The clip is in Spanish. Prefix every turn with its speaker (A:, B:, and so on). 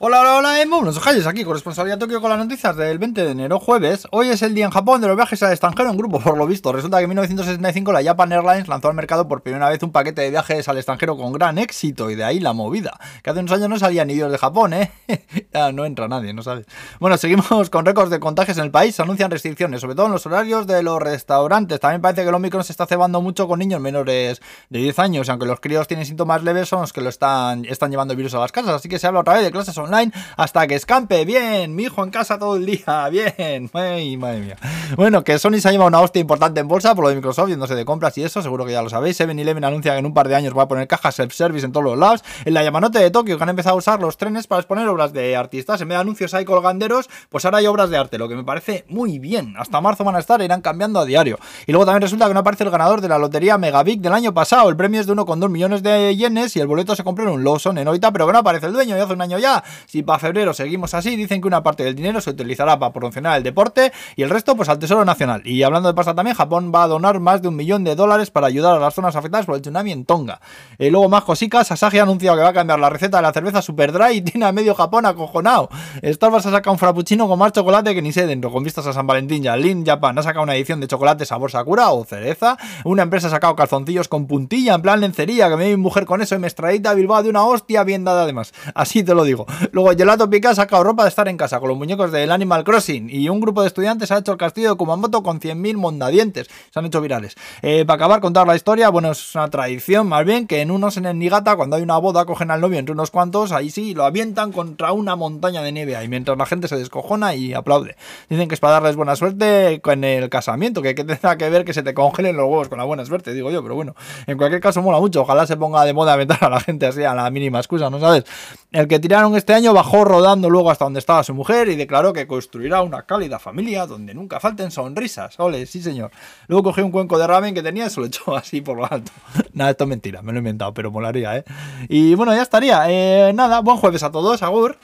A: Hola, hola, hola, Emo, los Ojayes aquí, corresponsalía Tokio con las noticias del 20 de enero, jueves. Hoy es el día en Japón de los viajes al extranjero en grupo, por lo visto. Resulta que en 1965 la Japan Airlines lanzó al mercado por primera vez un paquete de viajes al extranjero con gran éxito, y de ahí la movida. Que hace unos años no salían ni Dios de Japón, ¿eh? no entra nadie, no sabes. Bueno, seguimos con récords de contagios en el país, se anuncian restricciones, sobre todo en los horarios de los restaurantes. También parece que el Omicron se está cebando mucho con niños menores de 10 años, aunque los críos tienen síntomas leves, son los que lo están, están llevando el virus a las casas. Así que se habla otra vez de clases online hasta que escampe, bien, mi hijo en casa todo el día, bien, Ay, madre mía. Bueno, que Sony se ha llevado una hostia importante en bolsa por lo de Microsoft yéndose de compras y eso, seguro que ya lo sabéis. 7-Eleven anuncia que en un par de años va a poner cajas self-service en todos los lados. En la Yamanote de Tokio, que han empezado a usar los trenes para exponer obras de artistas. En vez de anuncios hay colganderos, pues ahora hay obras de arte, lo que me parece muy bien. Hasta marzo van a estar, irán cambiando a diario. Y luego también resulta que no aparece el ganador de la lotería Megabig del año pasado. El premio es de 1,2 millones de yenes y el boleto se compró en un Lawson en Oita, pero que no aparece el dueño, ya hace un año ya. Si para febrero seguimos así, dicen que una parte del dinero se utilizará para promocionar el deporte y el resto pues al Tesoro Nacional. Y hablando de pasta también, Japón va a donar más de un millón de dólares para ayudar a las zonas afectadas por el tsunami en Tonga. Y luego más cositas, Asahi ha anunciado que va a cambiar la receta de la cerveza Super Dry y tiene a medio Japón acojonado. Starbucks ha sacado un frappuccino con más chocolate que ni sé dentro, con vistas a San Valentín ya. Lin ha sacado una edición de chocolate sabor Sakura o cereza. Una empresa ha sacado calzoncillos con puntilla en plan lencería, que me mi mujer con eso y me extradita Bilbao de una hostia bien dada además. Así te lo digo. Luego Gelato Pica ha sacado ropa de estar en casa con los muñecos del Animal Crossing y un grupo de estudiantes ha hecho el castillo de Kumamoto con 100.000 mondadientes. Se han hecho virales. Eh, para acabar, contar la historia, bueno, es una tradición más bien que en unos en el Nigata, cuando hay una boda, cogen al novio entre unos cuantos, ahí sí, lo avientan contra una montaña de nieve ahí, mientras la gente se descojona y aplaude. Dicen que es para darles buena suerte con el casamiento, que, que tendrá que ver que se te congelen los huevos con la buena suerte, digo yo, pero bueno, en cualquier caso mola mucho. Ojalá se ponga de moda aventar a la gente así a la mínima excusa, ¿no sabes? El que tiraron año bajó rodando luego hasta donde estaba su mujer y declaró que construirá una cálida familia donde nunca falten sonrisas. Ole, sí señor. Luego cogió un cuenco de ramen que tenía y se lo echó así por lo alto. nada, esto es mentira, me lo he inventado, pero molaría, ¿eh? Y bueno, ya estaría. Eh, nada, buen jueves a todos, Agur.